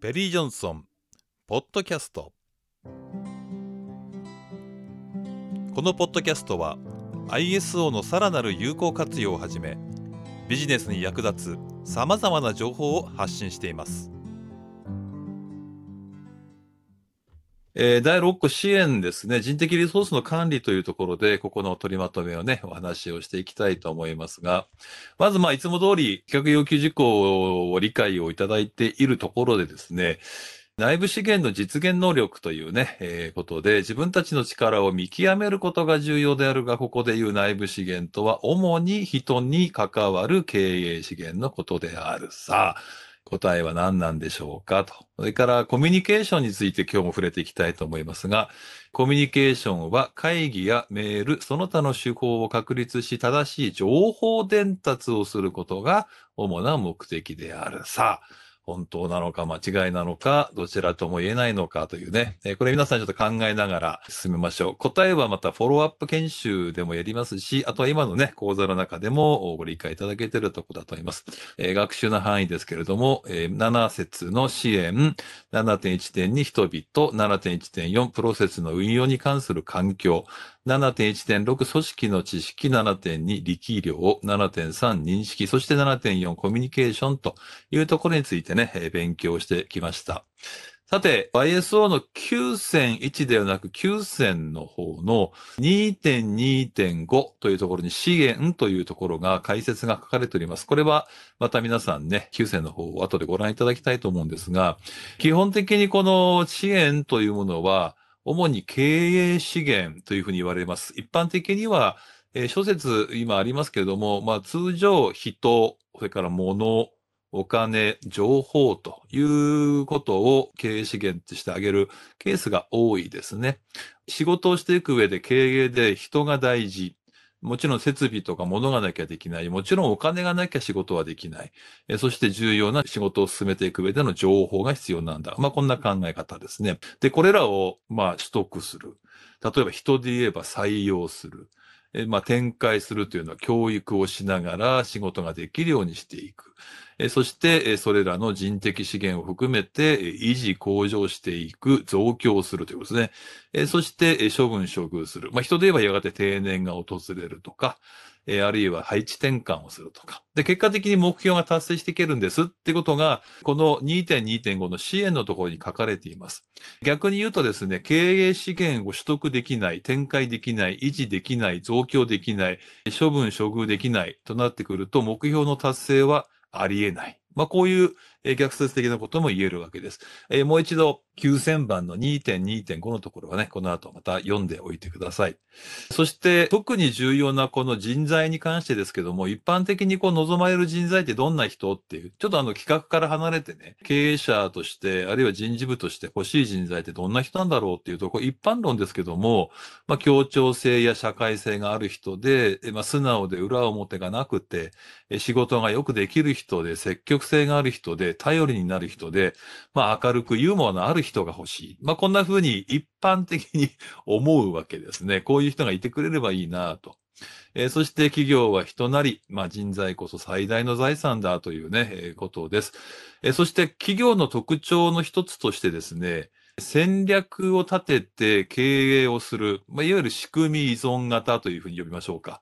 ペリー・ジョンソンポッドキャストこのポッドキャストは ISO のさらなる有効活用をはじめビジネスに役立つさまざまな情報を発信しています。えー第6個支援ですね、人的リソースの管理というところで、ここの取りまとめをね、お話をしていきたいと思いますが、まず、まあ、いつも通り企画要求事項を理解をいただいているところでですね、内部資源の実現能力というね、えーことで、自分たちの力を見極めることが重要であるが、ここでいう内部資源とは、主に人に関わる経営資源のことであるさ。答えは何なんでしょうか？と。それからコミュニケーションについて今日も触れていきたいと思いますが、コミュニケーションは会議やメール、その他の手法を確立し正しい情報伝達をすることが主な目的であるさあ。本当なのか間違いなのか、どちらとも言えないのかというね。えこれ皆さんちょっと考えながら進めましょう。答えはまたフォローアップ研修でもやりますし、あとは今のね、講座の中でもご理解いただけているところだと思います。え学習の範囲ですけれども、え7節の支援、7.1.2人々、7.1.4プロセスの運用に関する環境、7.1.6組織の知識、7.2力量、7.3認識、そして7.4コミュニケーションというところについてね、え勉強してきました。さて、ISO の9001ではなく9000の方の2.2.5というところに資源というところが解説が書かれております。これはまた皆さんね、9.0の方を後でご覧いただきたいと思うんですが、基本的にこの資源というものは、主に経営資源というふうに言われます。一般的には、えー諸説今ありますけれども、まあ通常人、それから物、お金、情報ということを経営資源としてあげるケースが多いですね。仕事をしていく上で経営で人が大事。もちろん設備とか物がなきゃできない。もちろんお金がなきゃ仕事はできない。えそして重要な仕事を進めていく上での情報が必要なんだ。まあこんな考え方ですね。で、これらをまあ取得する。例えば人で言えば採用する。えまあ展開するというのは教育をしながら仕事ができるようにしていく。そして、それらの人的資源を含めて、維持向上していく、増強するということですね。そして、処分処遇する。まあ、人で言えばやがて定年が訪れるとか、あるいは配置転換をするとか。で、結果的に目標が達成していけるんですってことが、この2.2.5の支援のところに書かれています。逆に言うとですね、経営資源を取得できない、展開できない、維持できない、増強できない、処分処遇できないとなってくると、目標の達成はありえない。まあ、こういう逆説的なことも言えるわけです。えーもう一度、9000番の2.2.5のところはね、この後また読んでおいてください。そして、特に重要なこの人材に関してですけども、一般的にこう望まれる人材ってどんな人っていう、ちょっとあの企画から離れてね、経営者として、あるいは人事部として欲しい人材ってどんな人なんだろうっていうと、これ一般論ですけども、まあ、協調性や社会性がある人で、まあ、素直で裏表がなくて、仕事がよくできる人で、積極性がある人で、頼りになる人で、まあ明るくユーモアのある人人が欲しい。まあこんな風に一般的に 思うわけですね。こういう人がいてくれればいいなと。えーそして企業は人なり、まあ人材こそ最大の財産だというね、えーことです。えーそして企業の特徴の一つとしてですね、戦略を立てて経営をする、まあ、いわゆる仕組み依存型というふうに呼びましょうか。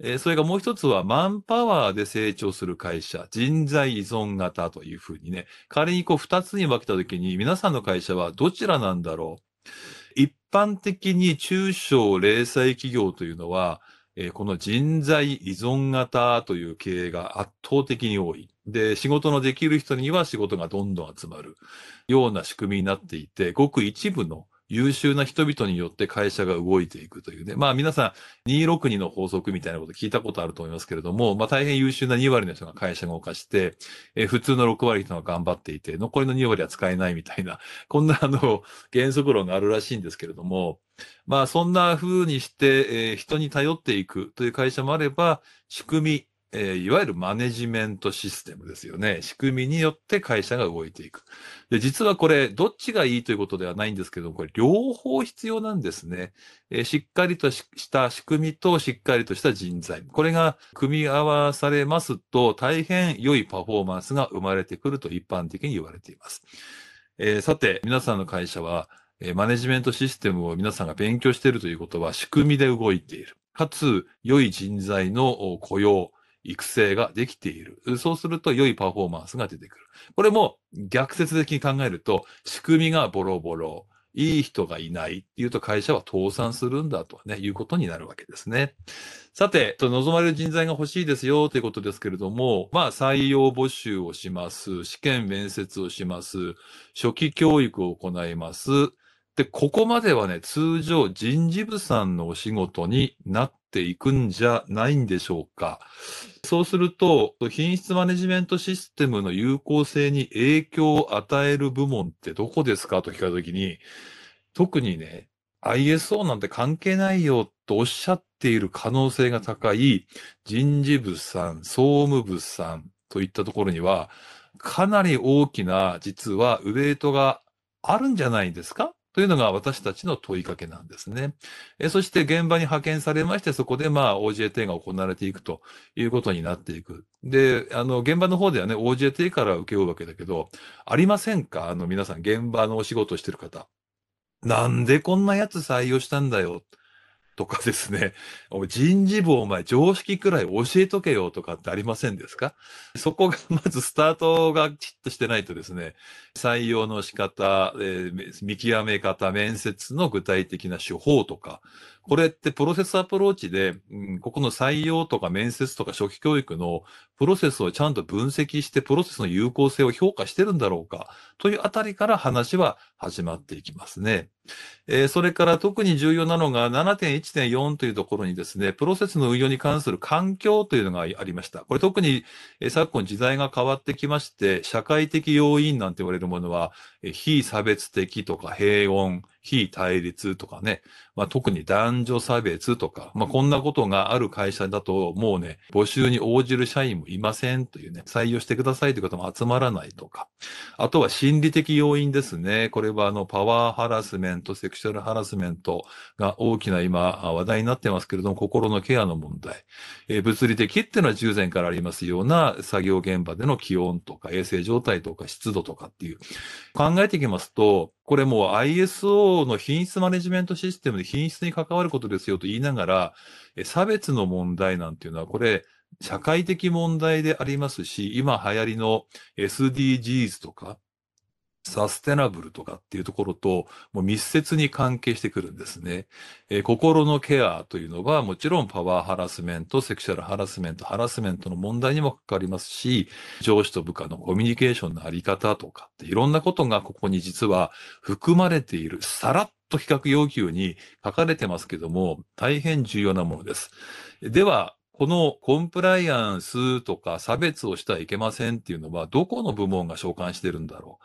えーそれがもう一つはマンパワーで成長する会社、人材依存型というふうにね、仮にこう二つに分けたときに皆さんの会社はどちらなんだろう一般的に中小零細企業というのは、えーこの人材依存型という経営が圧倒的に多い。で、仕事のできる人には仕事がどんどん集まるような仕組みになっていて、ごく一部の優秀な人々によって会社が動いていくというね。まあ皆さん262の法則みたいなこと聞いたことあると思いますけれども、まあ大変優秀な2割の人が会社が動かして、え普通の6割の人が頑張っていて、残りの2割は使えないみたいな、こんなあの原則論があるらしいんですけれども、まあそんな風にして、え人に頼っていくという会社もあれば、仕組み、えーいわゆるマネジメントシステムですよね。仕組みによって会社が動いていく。で、実はこれ、どっちがいいということではないんですけども、これ両方必要なんですね。えーしっかりとした仕組みとしっかりとした人材。これが組み合わされますと、大変良いパフォーマンスが生まれてくると一般的に言われています。えー、さて、皆さんの会社は、えー、マネジメントシステムを皆さんが勉強しているということは仕組みで動いている。かつ、良い人材の雇用、育成ができている。そうすると良いパフォーマンスが出てくる。これも逆説的に考えると、仕組みがボロボロ、いい人がいないっていうと会社は倒産するんだとね、いうことになるわけですね。さて、望まれる人材が欲しいですよということですけれども、まあ採用募集をします。試験面接をします。初期教育を行います。で、ここまではね、通常人事部さんのお仕事になっていくんじゃないんでしょうか。そうすると、品質マネジメントシステムの有効性に影響を与える部門ってどこですかと聞かれたときに、特にね、ISO なんて関係ないよとおっしゃっている可能性が高い人事部さん、総務部さんといったところには、かなり大きな実はウェイトがあるんじゃないですかというのが私たちの問いかけなんですね。えそして現場に派遣されまして、そこでまあ OJT が行われていくということになっていく。で、あの、現場の方ではね、OJT から受け負うわけだけど、ありませんか？あの、皆さん、現場のお仕事してる方。なんでこんなやつ採用したんだよ？とかですね、人事部お前常識くらい教えとけよとかってありませんですか？そこがまずスタートがきっとしてないとですね、採用の仕方、えー、見極め方、面接の具体的な手法とか、これってプロセスアプローチで、うん、ここの採用とか面接とか初期教育のプロセスをちゃんと分析して、プロセスの有効性を評価してるんだろうか、というあたりから話は始まっていきますね。えー、それから特に重要なのが7.1.4というところにですね、プロセスの運用に関する環境というのがありました。これ特に、えー、昨今時代が変わってきまして、社会的要因なんて言われるものは、えー、非差別的とか平穏、非対立とかね、まあ、特に男女差別とか、まあ、こんなことがある会社だと、もうね、募集に応じる社員もいませんというね、採用してくださいという方も集まらないとか、あとは心理的要因ですね。これはあの、パワーハラスメント、セクシャルハラスメントが大きな今話題になってますけれども、心のケアの問題。えー、物理的っていうのは従前からありますような作業現場での気温とか衛生状態とか湿度とかっていう。考えていきますと、これもう ISO の品質マネジメントシステムで品質に関わることですよと言いながら、差別の問題なんていうのは、これ、社会的問題でありますし、今流行りの SDGs とか、サステナブルとかっていうところと、もう密接に関係してくるんですね。えー、心のケアというのは、もちろんパワーハラスメント、セクシャルハラスメント、ハラスメントの問題にも関わりますし、上司と部下のコミュニケーションのあり方とかっていろんなことがここに実は含まれている、さらっと比較要求に書かれてますけども、大変重要なものです。では、このコンプライアンスとか差別をしてはいけませんっていうのは、どこの部門が召喚してるんだろ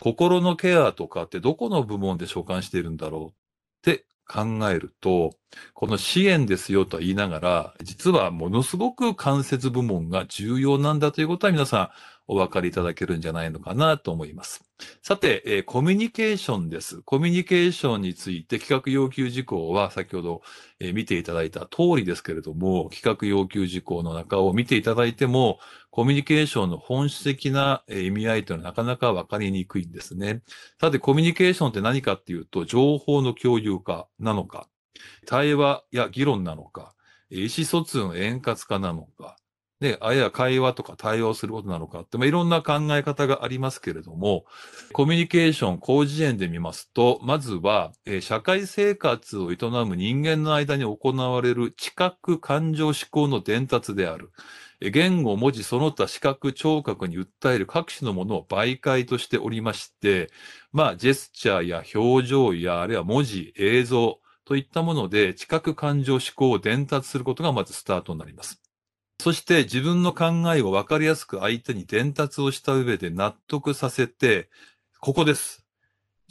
う？心のケアとかってどこの部門で召喚してるんだろうって考えると、この支援ですよと言いながら、実はものすごく間接部門が重要なんだということは皆さんお分かりいただけるんじゃないのかなと思います。さて、えー、コミュニケーションです。コミュニケーションについて企画要求事項は先ほど、えー、見ていただいた通りですけれども、企画要求事項の中を見ていただいても、コミュニケーションの本質的な意味合いというのはなかなか分かりにくいんですね。さて、コミュニケーションって何かっていうと、情報の共有化なのか、対話や議論なのか、意思疎通の円滑化なのか、で、あや会話とか対応することなのかって、まあ、いろんな考え方がありますけれども、コミュニケーション、工事園で見ますと、まずは、えー、社会生活を営む人間の間に行われる知覚、感情、思考の伝達である。言語、文字、その他視覚、聴覚に訴える各種のものを媒介としておりまして、まあ、ジェスチャーや表情や、あるいは文字、映像といったもので、知覚、感情、思考を伝達することがまずスタートになります。そして自分の考えを分かりやすく相手に伝達をした上で納得させて、ここです。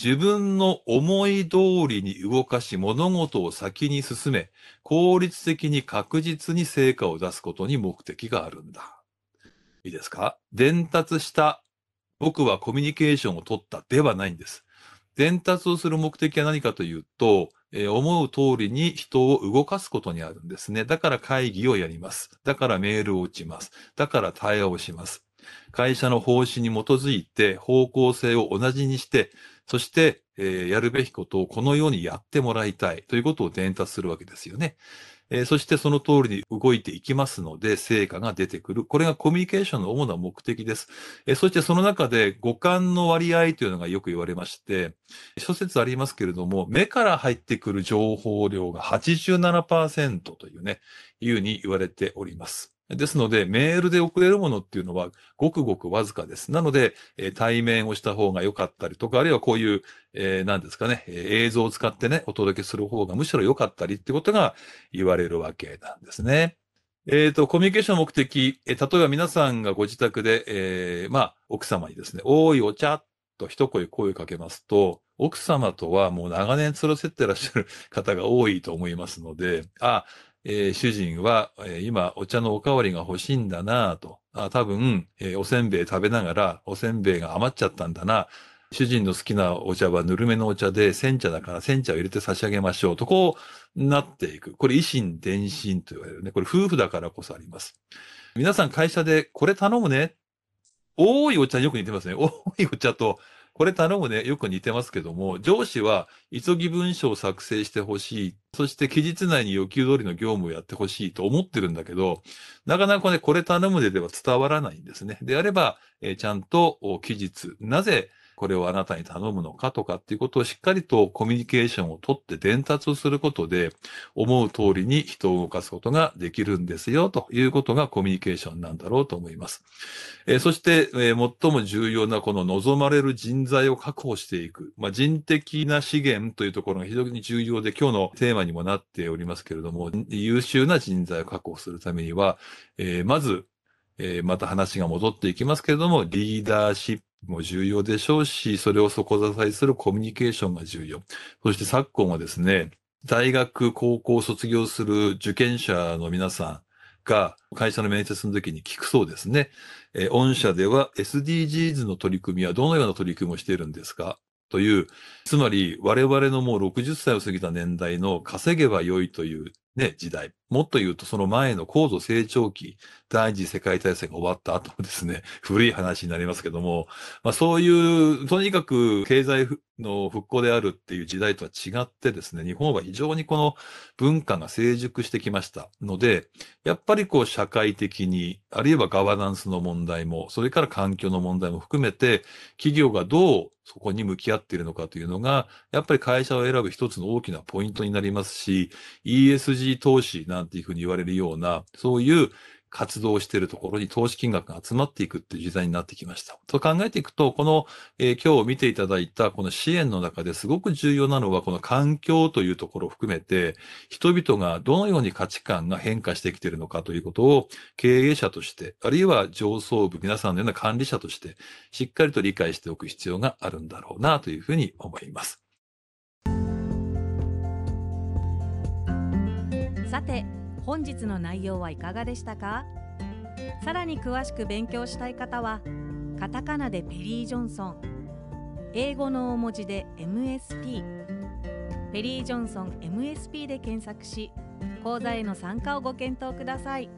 自分の思い通りに動かし物事を先に進め、効率的に確実に成果を出すことに目的があるんだ。いいですか？伝達した。僕はコミュニケーションを取ったではないんです。伝達をする目的は何かというと、えー、思う通りに人を動かすことにあるんですね。だから会議をやります。だからメールを打ちます。だから対話をします。会社の方針に基づいて方向性を同じにして、そして、えー、やるべきことをこのようにやってもらいたいということを伝達するわけですよね。えー、そしてその通りに動いていきますので、成果が出てくる。これがコミュニケーションの主な目的です。えー、そしてその中で五感の割合というのがよく言われまして、諸説ありますけれども、目から入ってくる情報量が87%というね、いうふうに言われております。ですので、メールで送れるものっていうのは、ごくごくわずかです。なので、えー、対面をした方が良かったりとか、あるいはこういう、えー、何ですかね、映像を使ってね、お届けする方がむしろ良かったりってことが言われるわけなんですね。えっ、ー、と、コミュニケーションの目的、えー、例えば皆さんがご自宅で、えー、まあ、奥様にですね、おいお茶と一声声をかけますと、奥様とはもう長年連れせってらっしゃる方が多いと思いますので、あ、えー、主人は、えー、今お茶のおかわりが欲しいんだなと。あ多分、えー、おせんべい食べながらおせんべいが余っちゃったんだな。主人の好きなお茶はぬるめのお茶で煎茶だから煎茶を入れて差し上げましょうとこうなっていく。これ維新伝心と言われるね。これ夫婦だからこそあります。皆さん会社でこれ頼むね。多いお茶によく似てますね。多いお茶とこれ頼むね、よく似てますけども、上司は急ぎ文書を作成してほしい。そして期日内に要求通りの業務をやってほしいと思ってるんだけど、なかなかね、これ頼むででは伝わらないんですね。であれば、えー、ちゃんと期日、なぜこれをあなたに頼むのかとかっていうことをしっかりとコミュニケーションをとって伝達をすることで、思う通りに人を動かすことができるんですよということがコミュニケーションなんだろうと思います。えー、そして、えー、最も重要なこの望まれる人材を確保していく、まあ、人的な資源というところが非常に重要で、今日のテーマにもなっておりますけれども、優秀な人材を確保するためには、えー、まず、え、また話が戻っていきますけれども、リーダーシッも重要でしょうし、それを底支えするコミュニケーションが重要。そして昨今はですね、大学、高校を卒業する受験者の皆さんが会社の面接の時に聞くそうですね。え御社では SDGs の取り組みはどのような取り組みをしているんですか？という、つまり我々のもう60歳を過ぎた年代の稼げば良いというね、時代。もっと言うとその前の高度成長期、第二次世界大戦が終わった後もですね、古い話になりますけども、まあそういう、とにかく経済の復興であるっていう時代とは違ってですね、日本は非常にこの文化が成熟してきました。ので、やっぱりこう社会的に、あるいはガバナンスの問題も、それから環境の問題も含めて、企業がどうそこに向き合っているのかというのが、やっぱり会社を選ぶ一つの大きなポイントになりますし、ESG 投資ななんていうふうに言われるような、そういう活動をしているところに投資金額が集まっていくっていう時代になってきました。と考えていくと、この、えー、今日見ていただいたこの支援の中ですごく重要なのは、この環境というところを含めて、人々がどのように価値観が変化してきているのかということを経営者として、あるいは上層部、皆さんのような管理者として、しっかりと理解しておく必要があるんだろうなというふうに思います。さて本日の内容はいかがでしたか？さらに詳しく勉強したい方はカタカナでペリー・ジョンソン英語の大文字で MSP ペリー・ジョンソン MSP で検索し講座への参加をご検討ください。